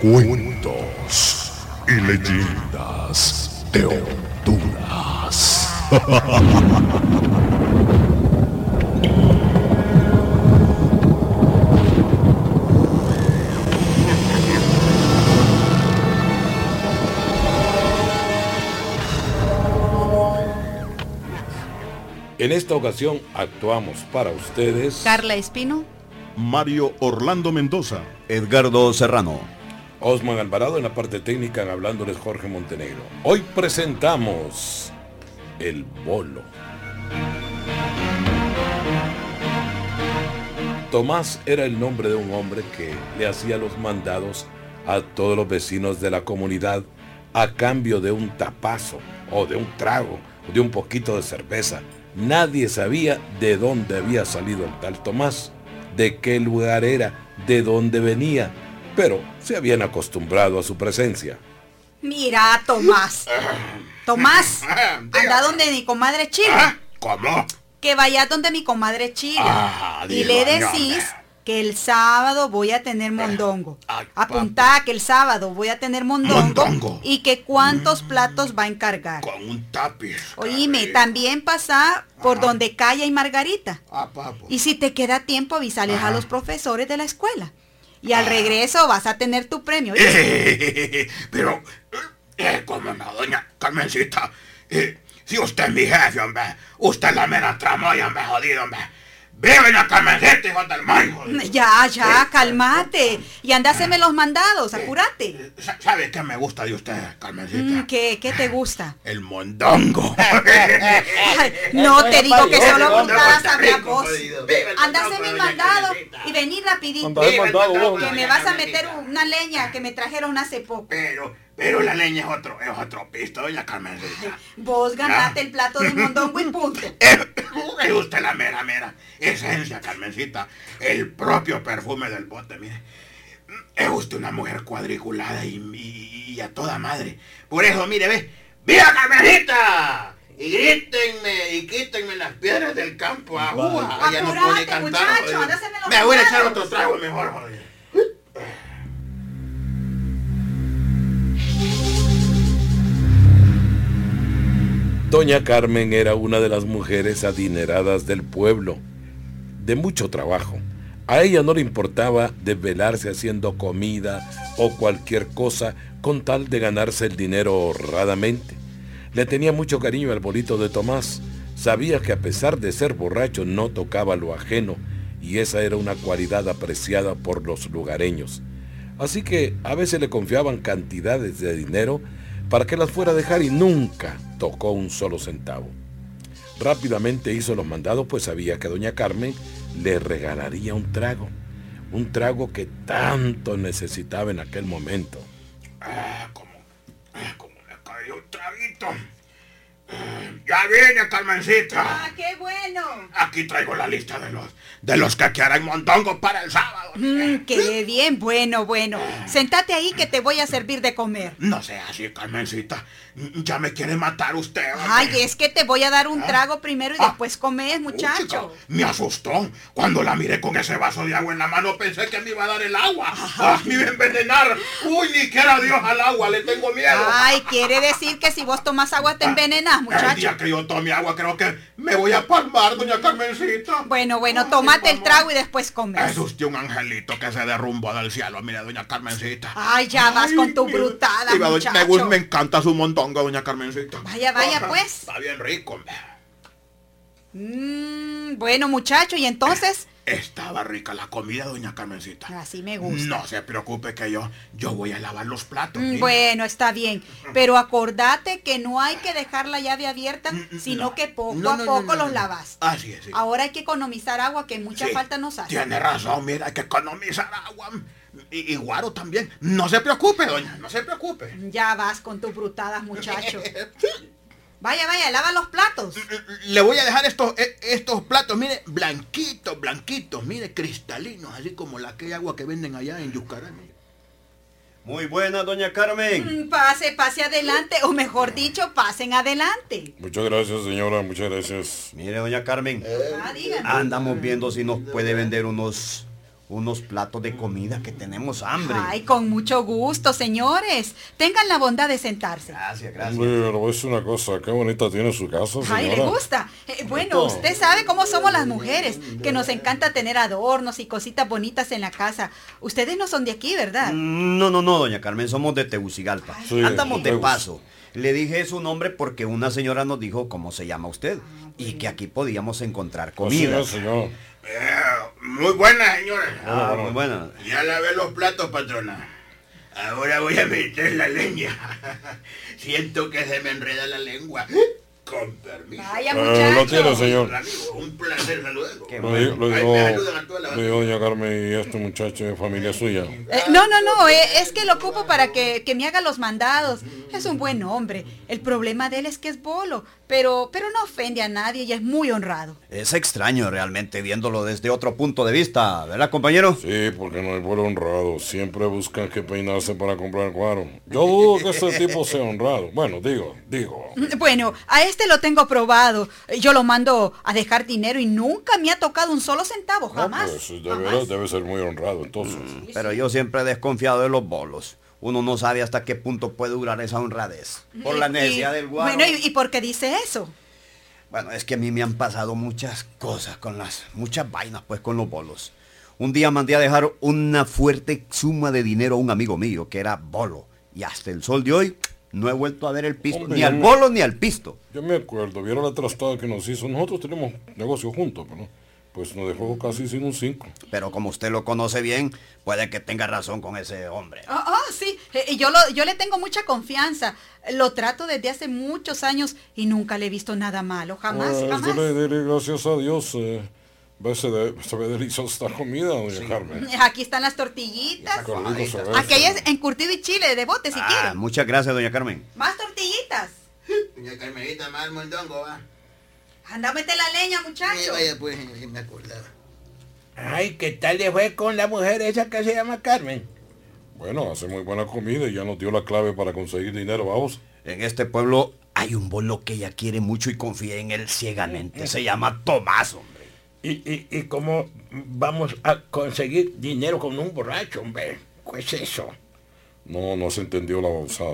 Cuentos y leyendas de Honduras. En esta ocasión actuamos para ustedes Carla Espino. Mario Orlando Mendoza. Edgardo Serrano. Osman Alvarado en la parte técnica hablándoles Jorge Montenegro. Hoy presentamos El Bolo. Tomás era el nombre de un hombre que le hacía los mandados a todos los vecinos de la comunidad a cambio de un tapazo o de un trago o de un poquito de cerveza. Nadie sabía de dónde había salido el tal Tomás, de qué lugar era, de dónde venía, pero se habían acostumbrado a su presencia. Mira, Tomás. Tomás, anda donde mi comadre Chila. ¿Cómo? Que vaya donde mi comadre Chila. Ah, y le decís que el sábado voy a tener mondongo. Ay, Apuntá que el sábado voy a tener mondongo. Mondongo. Y que cuántos platos va a encargar. Con un tapiz. Oíme, también pasa por donde Calla y Margarita. Ah. Y si te queda tiempo, avisales a los profesores de la escuela. Y Ah. al regreso vas a tener tu premio. Pero, eh, ¿cómo no, doña Carmencita? Eh, si usted es mi jefe, hombre, usted es la mera tramoya, hombre, jodido, hombre. ¡Viva doña Carmencita, hijo del mayo! Ya, ya, cálmate. Y anda a hacerme los mandados, apúrate. Sa- ¿Sabe qué me gusta de usted, Carmencita? Mm, ¿Qué, ¿Qué te gusta? El mondongo. Ay, no te digo que solo Puerto a mi Rico, voz. jodido. Viva el Anda a mondongo, hacer mi doña mandado Carmencita. y venir rapidito. Que me vas a meter una leña que me trajeron hace poco. Pero, pero la leña es otro, es otro pisto, doña Carmencita. Vos ganaste el plato de mondongo y punto. Es usted la mera, mera esencia, Carmencita. El propio perfume del bote, mire. Es usted una mujer cuadriculada y, y- y a toda madre. Por eso, mire, ve. ¡Viva Carmencita! Y grítenme y quítenme las piedras del campo. Agua. Ya no cantar. Me voy a echar otro trago mejor, joder. Doña Carmen era una de las mujeres adineradas del pueblo, de mucho trabajo. A ella no le importaba desvelarse haciendo comida o cualquier cosa con tal de ganarse el dinero honradamente. Le tenía mucho cariño al bolito de Tomás. Sabía que a pesar de ser borracho no tocaba lo ajeno y esa era una cualidad apreciada por los lugareños. Así que a veces le confiaban cantidades de dinero para que las fuera a dejar y nunca tocó un solo centavo. Rápidamente hizo los mandados pues sabía que doña Carmen le regalaría un trago, un trago que tanto necesitaba en aquel momento. Ah, como, ah, como me cayó un. Ah, Ya viene, Carmencita. ¡Ah, qué bueno! Aquí traigo la lista de los de los que quieren mondongo para el sábado. Mm, qué bien, bueno, bueno. Sentate ahí que te voy a servir de comer. No sea así, Carmencita. Ya me quiere matar usted. hombre. Ay, es que te voy a dar un trago primero y Ah. después comes, muchacho. chica, me asustó. Cuando la miré con ese vaso de agua en la mano pensé que me iba a dar el agua. Ah, me iba a envenenar. Uy, ni quiera Dios al agua, le tengo miedo. Ay, quiere decir que si vos tomas agua te envenenas, El muchacho. día que yo tome agua creo que me voy a palmar, doña Carmencita. Bueno, bueno, Ay, tomate el trago y después comes. Es usted un angelito que se derrumbó del cielo, mire, doña Carmencita. Ay, ya vas con tu brutada, me, muchacho. gu- me encanta su montongo, doña Carmencita. Vaya, vaya, pues. Está bien rico, hombre. Mm, bueno, muchacho, y entonces... Estaba rica la comida, doña Carmencita. Así me gusta. No se preocupe que yo, yo voy a lavar los platos. Mm. Bueno, está bien, pero acordate que no hay que dejar la llave abierta, sino no. que poco No, a no, poco los lavas. Así es, sí. Ahora hay que economizar agua que mucha Sí, falta nos hace. Tiene razón, mira, hay que economizar agua. Y, y guaro también. No se preocupe, doña, no se preocupe. Ya vas con tus brutadas, muchacho. Vaya, vaya, lava los platos. Le voy a dejar estos, e- estos platos, mire, blanquitos, blanquitos, mire, cristalinos, así como la que agua que venden allá en Yuscarán. mire. Muy buena, doña Carmen. Mm, Pase, pase adelante, o mejor dicho, pasen adelante. Muchas gracias, señora, muchas gracias. Mire, doña Carmen. Ah. Andamos viendo si nos puede vender unos, unos platos de comida que tenemos hambre. Ay, con mucho gusto, señores. Tengan la bondad de sentarse. Gracias, gracias. A decir una cosa, qué bonita tiene su casa, señora. Ay, le gusta. Eh, bueno, usted sabe cómo somos las mujeres, que nos encanta tener adornos y cositas bonitas en la casa. Ustedes no son de aquí, ¿verdad? No, no, no, doña Carmen, somos de Tegucigalpa. Sí, Andamos de paso. Le dije su nombre porque una señora nos dijo cómo se llama usted y que aquí podíamos encontrar Así comida. es, señor. Muy buena, señora. Ah, muy buena. Ya lavé los platos, patrona. Ahora voy a meter la leña. Siento que se me enreda la lengua. Con permiso. Vaya, Eh, lo muchacho. tiene, señor. Amigo, un placer saludarlo. Qué Lo, lo digo, a lo digo doña Carmen y este muchacho es familia suya. Eh, no, no, no, eh, es que lo ocupo para que, que me haga los mandados. Es un buen hombre. El problema de él es que es bolo, pero, pero no ofende a nadie y es muy honrado. Es extraño realmente viéndolo desde otro punto de vista, ¿verdad, compañero? Sí, porque no hay pueblo honrado. Siempre buscan que peinarse para comprar cuaro. Yo dudo que este tipo sea honrado. Bueno, digo, digo. Mm, Bueno, a este lo tengo probado. Yo lo mando a dejar dinero y nunca me ha tocado un solo centavo, No, jamás. pues de jamás. veras debe ser muy honrado, entonces. Pero yo siempre he desconfiado de los bolos. Uno no sabe hasta qué punto puede durar esa honradez. Por la necesidad y- del guaro. Bueno, ¿y, y por qué dice eso? Bueno, es que a mí me han pasado muchas cosas con las, muchas vainas pues con los bolos. Un día mandé a dejar una fuerte suma de dinero a un amigo mío que era bolo. Y hasta el sol de hoy no he vuelto a ver el pisto, Hombre, ni al me- bolo ni al pisto. Yo me acuerdo, vieron la trastada que nos hizo. Nosotros tenemos negocio juntos, pero pues nos dejó casi sin un 5. Pero como usted lo conoce bien, puede que tenga razón con ese hombre. Ah, ah, sí, eh, y yo, lo, yo le tengo mucha confianza. Lo trato desde hace muchos años y nunca le he visto nada malo, jamás, Pues, jamás. dele, dele gracias a Dios. Eh, se, de- se ve deliciosa esta comida, doña Carmen. Aquí están las tortillitas. Aquí hay encurtido y chile de bote si Ah, quieren. muchas gracias, doña Carmen. Más tortillitas. Doña Carmenita, más mondongo, va. Anda, mete la leña, muchacho. vaya pues, si me acordaba. Ay, ¿qué tal le fue con la mujer esa que se llama Carmen? Bueno, hace muy buena comida y ya nos dio la clave para conseguir dinero, vamos. En este pueblo hay un bolo que ella quiere mucho y confía en él ciegamente. Se llama Tomás, hombre. ¿Y, y, y cómo vamos a conseguir dinero con un borracho, hombre? ¿Qué es eso? No, no se entendió la babosa.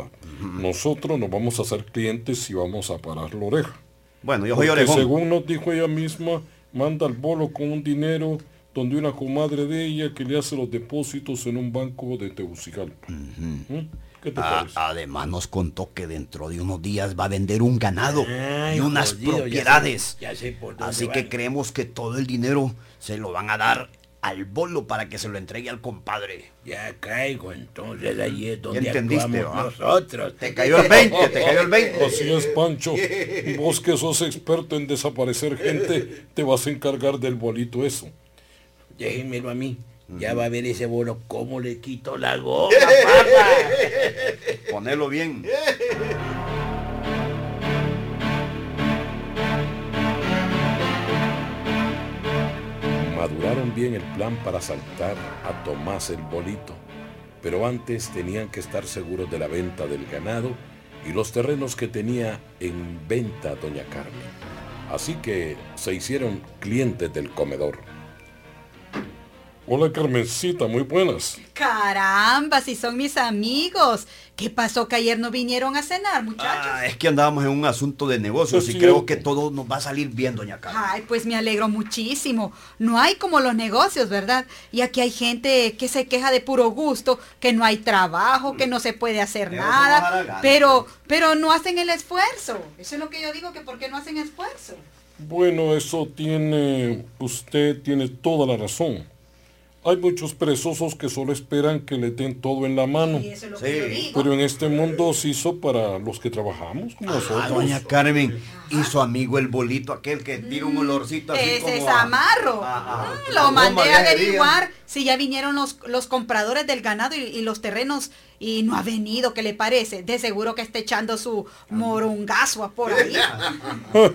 Nosotros nos vamos a hacer clientes y vamos a parar la oreja. Bueno, yo soy Porque orejón. según nos dijo ella misma, manda al bolo con un dinero donde una comadre de ella que le hace los depósitos en un banco de Tegucigalpa. ¿Mm? ¿Qué te Ah, parece? además nos contó que dentro de unos días va a vender un ganado Ay, y unas jodido, ya sé- propiedades. ya sé por dónde Así que van. creemos que todo el dinero se lo van a dar al bolo para que se lo entregue al compadre. Ya caigo, entonces ahí es donde entendiste, actuamos nosotros. Te cayó el 20, te cayó el 20. Así es, Pancho. Vos que sos experto en desaparecer gente, te vas a encargar del bolito eso. Déjenmelo a mí. Ya va a ver ese bolo cómo le quito la goma, papá. Ponelo bien. Madurar armaron bien el plan para asaltar a Tomás el Bolito, pero antes tenían que estar seguros de la venta del ganado y los terrenos que tenía en venta doña Carmen. Así que se hicieron clientes del comedor. Hola Carmencita, muy buenas. Caramba, si son mis amigos. ¿Qué pasó que ayer no vinieron a cenar, muchachos? Ah, es que andábamos en un asunto de negocios y creo que todo nos va a salir bien, doña Carmen. Ay, pues me alegro muchísimo. No hay como los negocios, ¿verdad? Y aquí hay gente que se queja de puro gusto, que no hay trabajo, que no se puede hacer nada, haraganes, pero pero no hacen el esfuerzo. Eso es lo que yo digo que por qué no hacen esfuerzo. Bueno, eso tiene, usted tiene toda la razón. Hay muchos perezosos que solo esperan que le den todo en la mano. Y eso es lo Sí. que yo digo. Pero en este mundo se hizo para los que trabajamos, como Ah, nosotros. doña Carmen, y su amigo el bolito, aquel que tira un olorcito así Ese como es amarro. a- a- Mm, a lo mandé a averiguar si ya vinieron los, los compradores del ganado y, y los terrenos y no ha venido, ¿qué le parece? De seguro que está echando su morongazo por ahí.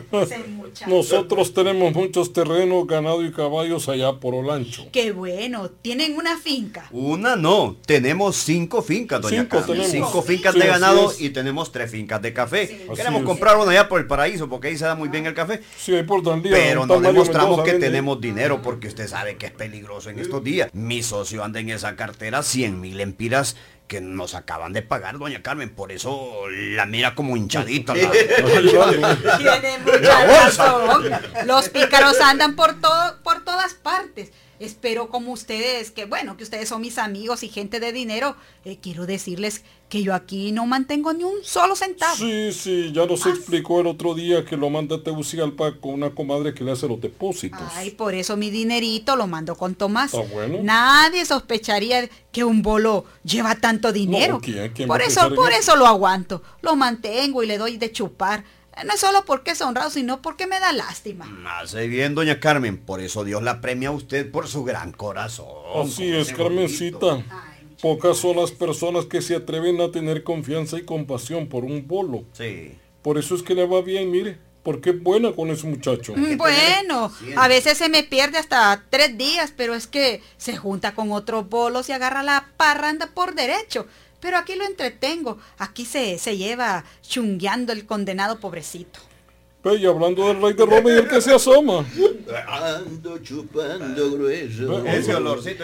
Nosotros tenemos muchos terrenos, ganado y caballos allá por Olancho. Qué bueno, tienen una finca. Una no, tenemos cinco fincas, doña Cinco tenemos. Cinco fincas Sí, de ganado y tenemos tres fincas de café. Queremos comprar una allá por el paraíso porque ahí se da muy bien el café. Sí, ahí por Pero no demostramos Mendoza que tenemos dinero porque usted sabe que es peligroso en estos días. Mi socio anda en esa cartera 100 mil empiras que nos acaban de pagar, doña Carmen. Por eso la mira como hinchadita. la-. Tiene mucha razón. Los pícaros andan por todo, todas partes. Espero como ustedes, que bueno, que ustedes son mis amigos y gente de dinero, eh, quiero decirles que yo aquí no mantengo ni un solo centavo. Sí, sí, ya nos explicó el otro día que lo manda a Tegucigalpa con una comadre que le hace los depósitos. Ay, por eso mi dinerito lo mando con Tomás. Está bueno. Nadie sospecharía que un bolo lleva tanto dinero. ¿quién- quién va por eso, por eso lo aguanto. Lo mantengo y le doy de chupar. No es solo porque es honrado, sino porque me da lástima. Hace bien, doña Carmen. Por eso Dios la premia a usted por su gran corazón. Así es, Carmencita. Pocas son las personas que se atreven a tener confianza y compasión por un bolo. Sí. Por eso es que le va bien, mire, porque es buena con ese muchacho. Mm, Bueno, a veces se me pierde hasta tres días, pero es que se junta con otros bolos y agarra la parranda por derecho. Pero aquí lo entretengo, aquí se, se lleva chungueando el condenado pobrecito. Ve, y hablando del rey de Roma y el que se asoma. Ando chupando grueso. Ese olorcito.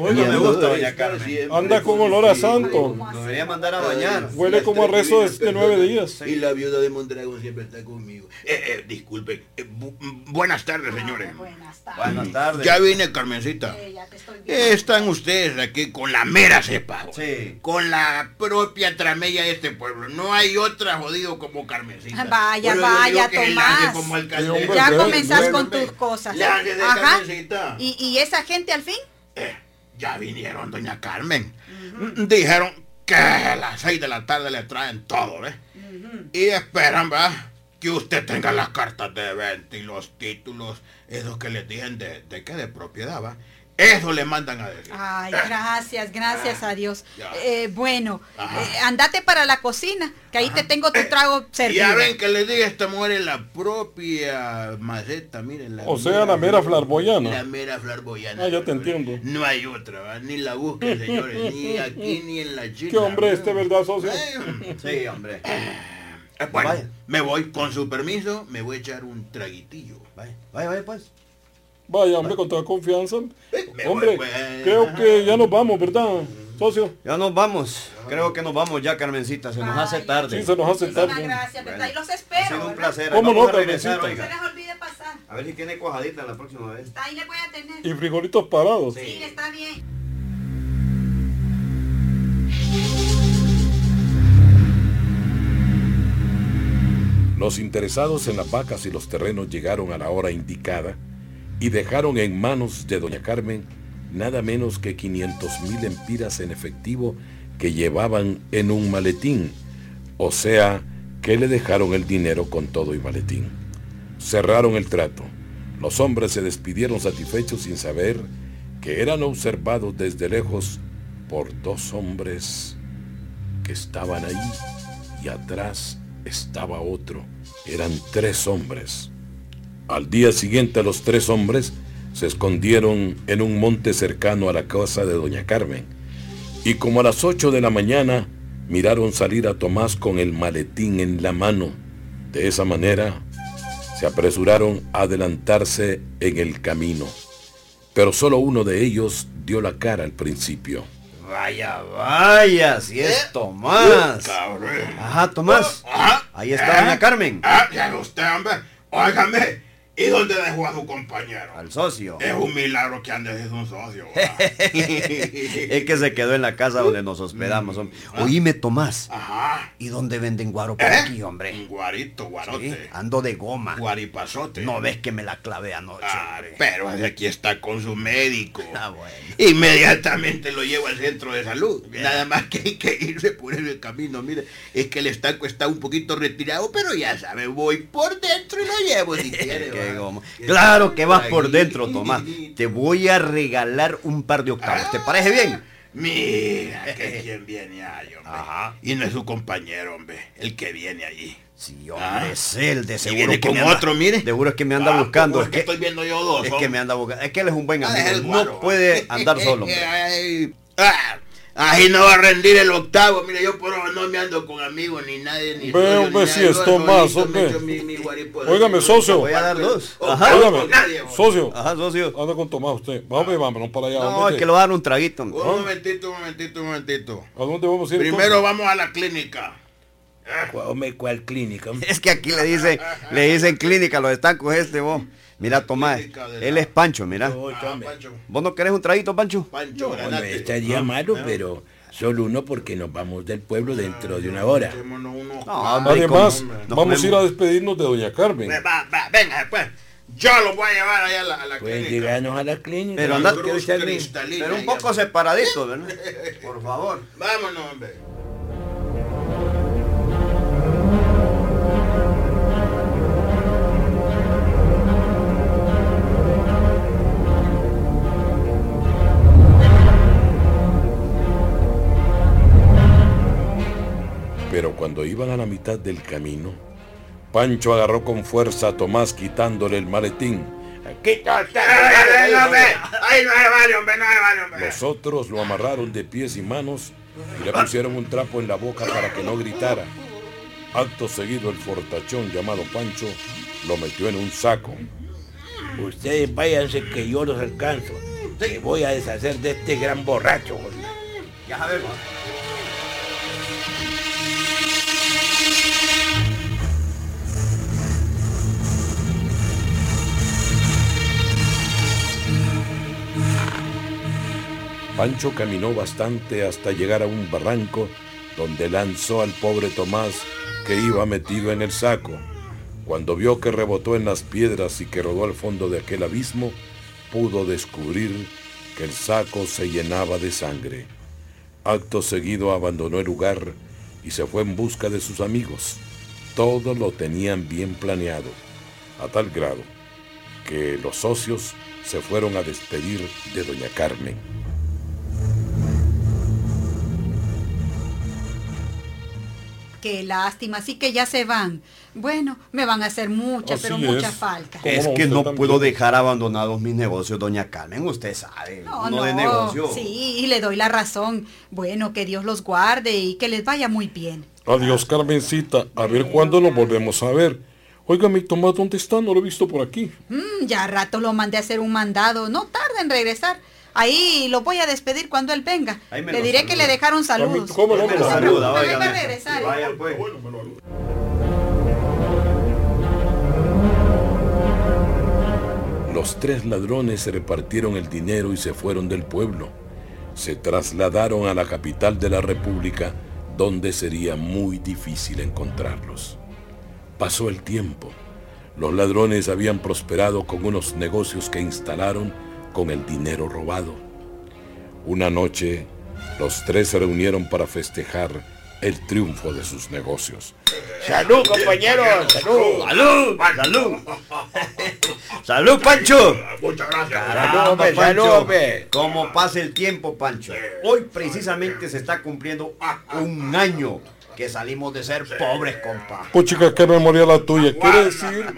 Oiga, me gusta, doña Carmen. Anda con olor a santo. Debería mandar a bañar. Huele como a rezo de, de nueve días. Y la viuda de Mondragón siempre está conmigo. Eh, eh, disculpe. eh, bu- mm, buenas tardes, señores. Buenas tardes. Buenas tardes. Ya vine, Carmencita. Eh, ya te estoy viendo. Están ustedes aquí con la mera cepa. Sí. Con la propia tramella de este pueblo. No hay otra jodido como Carmencita. Vaya, Pero digo vaya, el Tomás. como Ya comenzás bueno, con tus cosas. Ajá. Carmencita. ¿Y, y esa gente al fin? Ya vinieron, doña Carmen. Mm, Dijeron que a las seis de la tarde le traen todo, ¿ves? Y esperan, ¿verdad? Que usted tenga las cartas de venta y los títulos, esos que les dicen de, de qué, de propiedad, ¿va? Eso le mandan a decir. Ay, gracias, gracias a Dios. Eh, bueno, eh, andate para la cocina, que ahí te tengo tu trago servido. Ya ven que le dije a esta mujer en la propia maceta, miren. La O sea, la mera flarboyana. La mera flarboyana. Ah, ya te entiendo. No hay otra, ¿va? Ni la busquen, señores, ni aquí ni en la China. Qué hombre este, ¿verdad, socio? Eh, Sí, hombre. Eh, bueno, Vaya. me voy, con su permiso, me voy a echar un traguitillo. Vaya, vaya, vaya, pues. Vaya, hombre, con toda confianza. Me Hombre, voy, pues. creo que ya nos vamos, ¿verdad, socio? Ya nos vamos. Creo que nos vamos ya, Carmencita. Se nos hace tarde. Sí, se nos hace Muchísimas tarde. gracias, ¿verdad? Y los Ha espero, sido un ¿verdad? placer. ¿Cómo Vamos no, a regresar? No se les olvide pasar. A ver si tiene cuajadita la próxima vez. Ahí le voy a tener. Y frijolitos parados. Sí, está bien. Los interesados en las vacas y los terrenos llegaron a la hora indicada y dejaron en manos de doña Carmen nada menos que 500 mil empiras en efectivo que llevaban en un maletín, o sea, que le dejaron el dinero con todo y maletín. Cerraron el trato. Los hombres se despidieron satisfechos sin saber que eran observados desde lejos por dos hombres que estaban ahí y atrás estaba otro. Eran tres hombres. Al día siguiente los tres hombres se escondieron en un monte cercano a la casa de doña Carmen y como a las ocho de la mañana miraron salir a Tomás con el maletín en la mano. De esa manera se apresuraron a adelantarse en el camino. Pero solo uno de ellos dio la cara al principio. Vaya, vaya, si es Tomás. Cabrón. Ajá, Tomás. Ajá. Ahí está doña Carmen. Ah, ya ve usted, hombre. Óigame. ¿Y dónde dejó a su compañero? Al socio. Es un milagro que ande desde un socio. Es que se quedó en la casa donde nos hospedamos, hombre. Oíme, Tomás. Ajá. ¿Y dónde venden guaro por ¿Eh? aquí, hombre? Un guarito, guarote. Sí, ando de goma. Guaripazote. No ves que me la clavé anoche, Ah, pero aquí está con su médico. Ah, bueno. Inmediatamente lo llevo al centro de salud. Nada más que hay que irse por el camino. Mire, es que el estanco está un poquito retirado, pero ya sabe, voy por dentro y lo llevo si quiere. Goma. Claro que vas por dentro, Tomás. Te voy a regalar un par de octavos. ¿Te parece bien? Mira, que quien viene ahí, hombre. Ajá. Y no es su compañero, hombre, el que viene allí. Sí, hombre, Ah. es él, de seguro viene que con anda- otro, mire. Seguro es que me anda Ah, buscando. ¿cómo Es que, estoy viendo yo dos, es que hombre? me anda buscando. Es que él es un buen Ah, amigo. No puede andar solo, hombre. Ah, Ahí no va a rendir el octavo. Mira, yo por ahora no me ando con amigos ni nadie. Ni Ve, hombre, ni si nada. es Tomás, hombre. Óigame, socio. Voy a dar dos. Ajá. Óigame. Socio, Ajá, socio. anda con Tomás usted. Vamos, vámonos para allá. No, es que le voy a dar un traguito. Un momentito, un momentito, un momentito. ¿A dónde vamos a ir? Primero vamos a la clínica. ¿Cuál, hombre, ¿cuál clínica? Es que aquí le dicen, le dicen clínica, los estancos este, vos. Mira, Tomás, él es Pancho, mira. Ah. Pancho. ¿Vos no querés un traguito, Pancho? Pancho, No, estaría malo, pero solo uno porque nos vamos del pueblo dentro de una hora. No, hombre, Además, vamos a ir a despedirnos de doña Carmen. Ve, Va, va, venga, pues. Yo los voy a llevar allá a la, a la Pueden clínica. llegarnos a la clínica. Pero La anda- cruz que usted- cristalina Pero un poco separadito, ¿verdad? Por favor. Vámonos, hombre. Cuando iban a la mitad del camino, Pancho agarró con fuerza a Tomás quitándole el maletín. Los otros lo amarraron de pies y manos y le pusieron un trapo en la boca para que no gritara. Acto seguido el fortachón llamado Pancho lo metió en un saco. Ustedes váyanse que yo los alcanzo. Me voy a deshacer de este gran borracho. Ya sabemos. Pancho caminó bastante hasta llegar a un barranco donde lanzó al pobre Tomás que iba metido en el saco. Cuando vio que rebotó en las piedras y que rodó al fondo de aquel abismo, pudo descubrir que el saco se llenaba de sangre. Acto seguido abandonó el lugar y se fue en busca de sus amigos. Todo lo tenían bien planeado, a tal grado que los socios se fueron a despedir de doña Carmen. Qué lástima, así que ya se van. Bueno, me van a hacer mucha, Así pero es. mucha falta. ¿Cómo Es que no también. puedo dejar abandonados mis negocios, doña Carmen. Usted sabe, No, no, de negocio. sí, y le doy la razón. Bueno, que Dios los guarde y que les vaya muy bien. Adiós, Carmencita. A ver cuándo nos volvemos a ver. Oiga, mi Tomás, ¿dónde está? No lo he visto por aquí. Mm, ya rato lo mandé a hacer un mandado. No tarda en regresar. Ahí lo voy a despedir cuando él venga. Le diré saluda. que le dejaron saludos. ¿Cómo no? Me lo saluda, preocupe, óigame. va a regresar, ¿eh? Vaya, pues. Los tres ladrones se repartieron el dinero y se fueron del pueblo. Se trasladaron a la capital de la República, donde sería muy difícil encontrarlos. Pasó el tiempo. Los ladrones habían prosperado con unos negocios que instalaron con el dinero robado. Una noche, los tres se reunieron para festejar el triunfo de sus negocios. ¡Salud, compañeros! ¡Salud! ¡Salud! ¡Salud! ¡Salud, Pancho! Muchas gracias. Salud, hombre, salud, hombre. ¿Cómo pasa el tiempo, Pancho? Hoy precisamente se está cumpliendo un año que salimos de ser pobres, compa. Pues chica, qué memoria la tuya. Quiere decir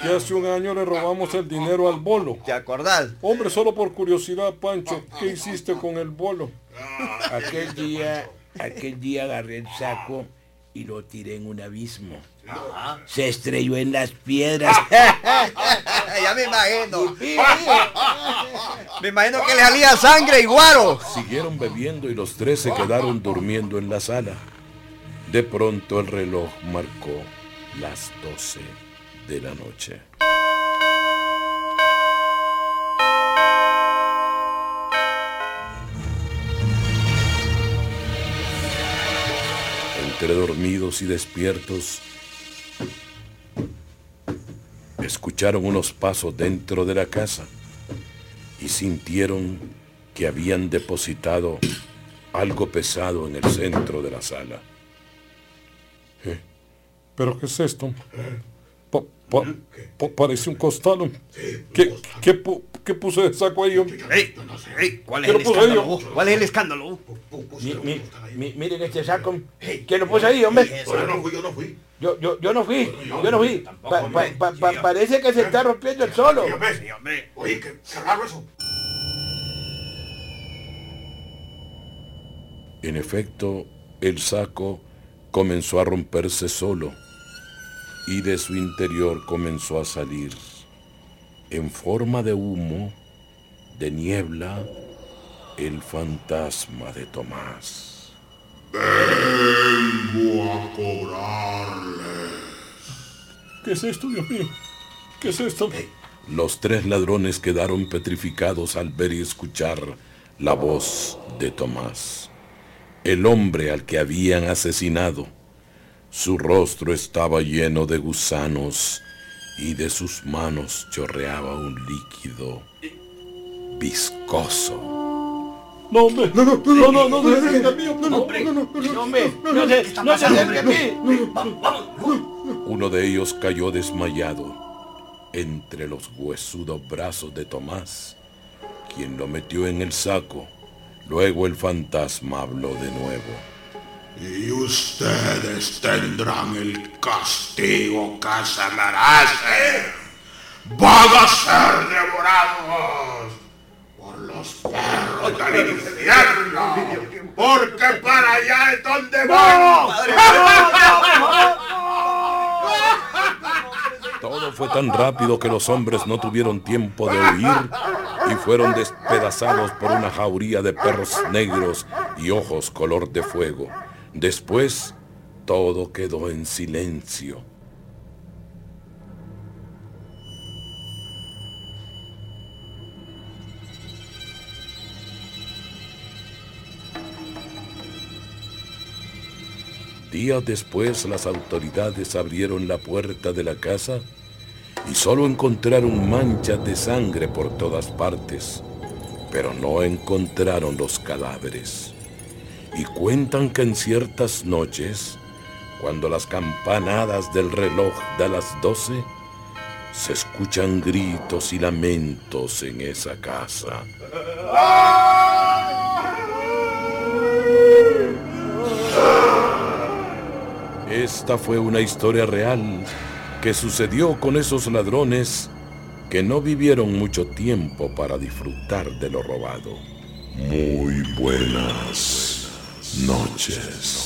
que hace un año le robamos el dinero al bolo. ¿Te acordás? Hombre, solo por curiosidad, Pancho, ¿qué hiciste con el bolo? Aquel día, aquel día agarré el saco y lo tiré en un abismo. Se estrelló en las piedras. ya me imagino. Me imagino que le salía sangre y guaro. Siguieron bebiendo y los tres se quedaron durmiendo en la sala. De pronto el reloj marcó las 12 de la noche. Entre dormidos y despiertos, escucharon unos pasos dentro de la casa y sintieron que habían depositado algo pesado en el centro de la sala. ¿Pero qué es esto? Pa- pa- pa- parece un costal. ¿Qué, qué, pu- qué puse de saco ahí? ¿Cuál es ¿Qué el lo puse ahí, escándalo? ¿Cuál es el escándalo? Mi- mi- mi- miren este saco. ¿Quién lo puso ahí, hombre? Yo no fui, yo no fui. Yo, yo, yo no fui, yo no fui. Pa- pa- pa- pa- parece que se está rompiendo el solo. Sí, hombre. Oye, qué, qué raro eso. En efecto, el saco comenzó a romperse solo y de su interior comenzó a salir, en forma de humo, de niebla, el fantasma de Tomás. Vengo a cobrarle. ¿Qué es esto, Dios mío? ¿Qué es esto? Los tres ladrones quedaron petrificados al ver y escuchar la voz de Tomás, el hombre al que habían asesinado. Su rostro estaba lleno de gusanos y de sus manos chorreaba un líquido viscoso. No, hombre. No, no, no, no, no, no, no, no, no, no, no, no, No, hombre, no se, no se acerque a mí. Uno de ellos cayó desmayado entre los huesudos brazos de Tomás, quien lo metió en el saco. Luego el fantasma habló de nuevo. Y ustedes tendrán el castigo que se merecen. Van a ser devorados por los perros del infierno. Porque para allá es donde van. Todo fue tan rápido que los hombres no tuvieron tiempo de huir y fueron despedazados por una jauría de perros negros y ojos color de fuego. Después, todo quedó en silencio. Días después las autoridades abrieron la puerta de la casa y solo encontraron manchas de sangre por todas partes, pero no encontraron los cadáveres. Y cuentan que en ciertas noches, cuando las campanadas del reloj da las doce, se escuchan gritos y lamentos en esa casa. Esta fue una historia real que sucedió con esos ladrones que no vivieron mucho tiempo para disfrutar de lo robado. Muy buenas noches.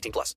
18 plus.